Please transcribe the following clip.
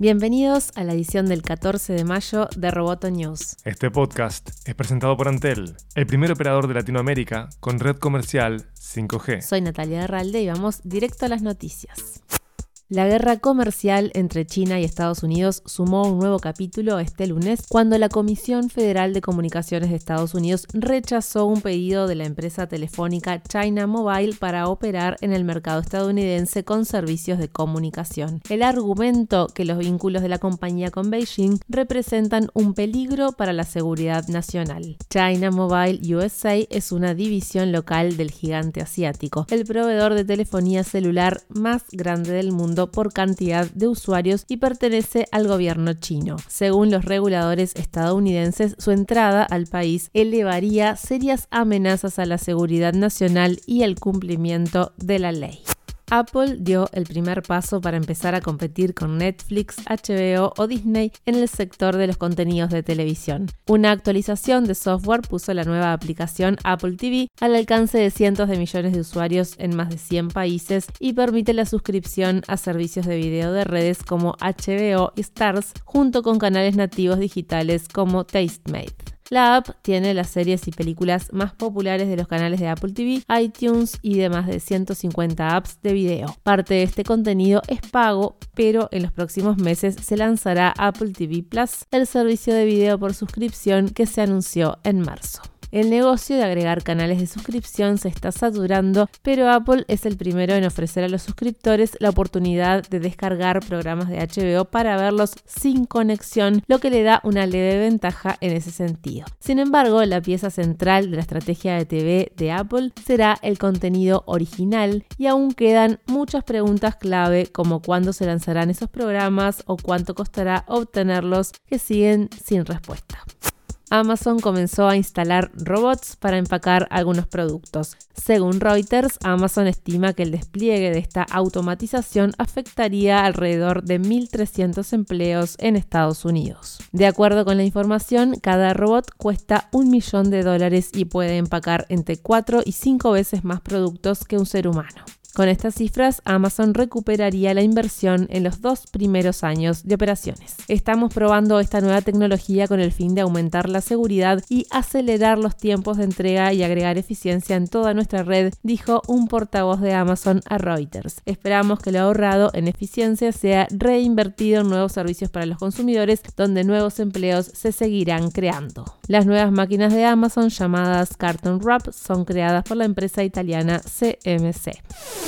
Bienvenidos a la edición del 14 de mayo de Roboto News. Este podcast es presentado por Antel, el primer operador de Latinoamérica con red comercial 5G. Soy Natalia Herralde y vamos directo a las noticias. La guerra comercial entre China y Estados Unidos sumó un nuevo capítulo este lunes cuando la Comisión Federal de Comunicaciones de Estados Unidos rechazó un pedido de la empresa telefónica China Mobile para operar en el mercado estadounidense con servicios de comunicación. El argumento que los vínculos de la compañía con Beijing representan un peligro para la seguridad nacional. China Mobile USA es una división local del gigante asiático, el proveedor de telefonía celular más grande del mundo por cantidad de usuarios y pertenece al gobierno chino. Según los reguladores estadounidenses, su entrada al país elevaría serias amenazas a la seguridad nacional y el cumplimiento de la ley. Apple dio el primer paso para empezar a competir con Netflix, HBO o Disney en el sector de los contenidos de televisión. Una actualización de software puso la nueva aplicación Apple TV al alcance de cientos de millones de usuarios en más de 100 países y permite la suscripción a servicios de video de redes como HBO y Stars junto con canales nativos digitales como Tastemade. La app tiene las series y películas más populares de los canales de Apple TV, iTunes y de más de 150 apps de video. Parte de este contenido es pago, pero en los próximos meses se lanzará Apple TV Plus, el servicio de video por suscripción que se anunció en marzo. El negocio de agregar canales de suscripción se está saturando, pero Apple es el primero en ofrecer a los suscriptores la oportunidad de descargar programas de HBO para verlos sin conexión, lo que le da una leve ventaja en ese sentido. Sin embargo, la pieza central de la estrategia de TV de Apple será el contenido original y aún quedan muchas preguntas clave como cuándo se lanzarán esos programas o cuánto costará obtenerlos que siguen sin respuesta. Amazon comenzó a instalar robots para empacar algunos productos. Según Reuters, Amazon estima que el despliegue de esta automatización afectaría alrededor de 1.300 empleos en Estados Unidos. De acuerdo con la información, cada robot cuesta un millón de dólares y puede empacar entre 4 y 5 veces más productos que un ser humano. Con estas cifras, Amazon recuperaría la inversión en los dos primeros años de operaciones. Estamos probando esta nueva tecnología con el fin de aumentar la seguridad y acelerar los tiempos de entrega y agregar eficiencia en toda nuestra red, dijo un portavoz de Amazon a Reuters. Esperamos que lo ahorrado en eficiencia sea reinvertido en nuevos servicios para los consumidores, donde nuevos empleos se seguirán creando. Las nuevas máquinas de Amazon llamadas Carton Wrap son creadas por la empresa italiana CMC.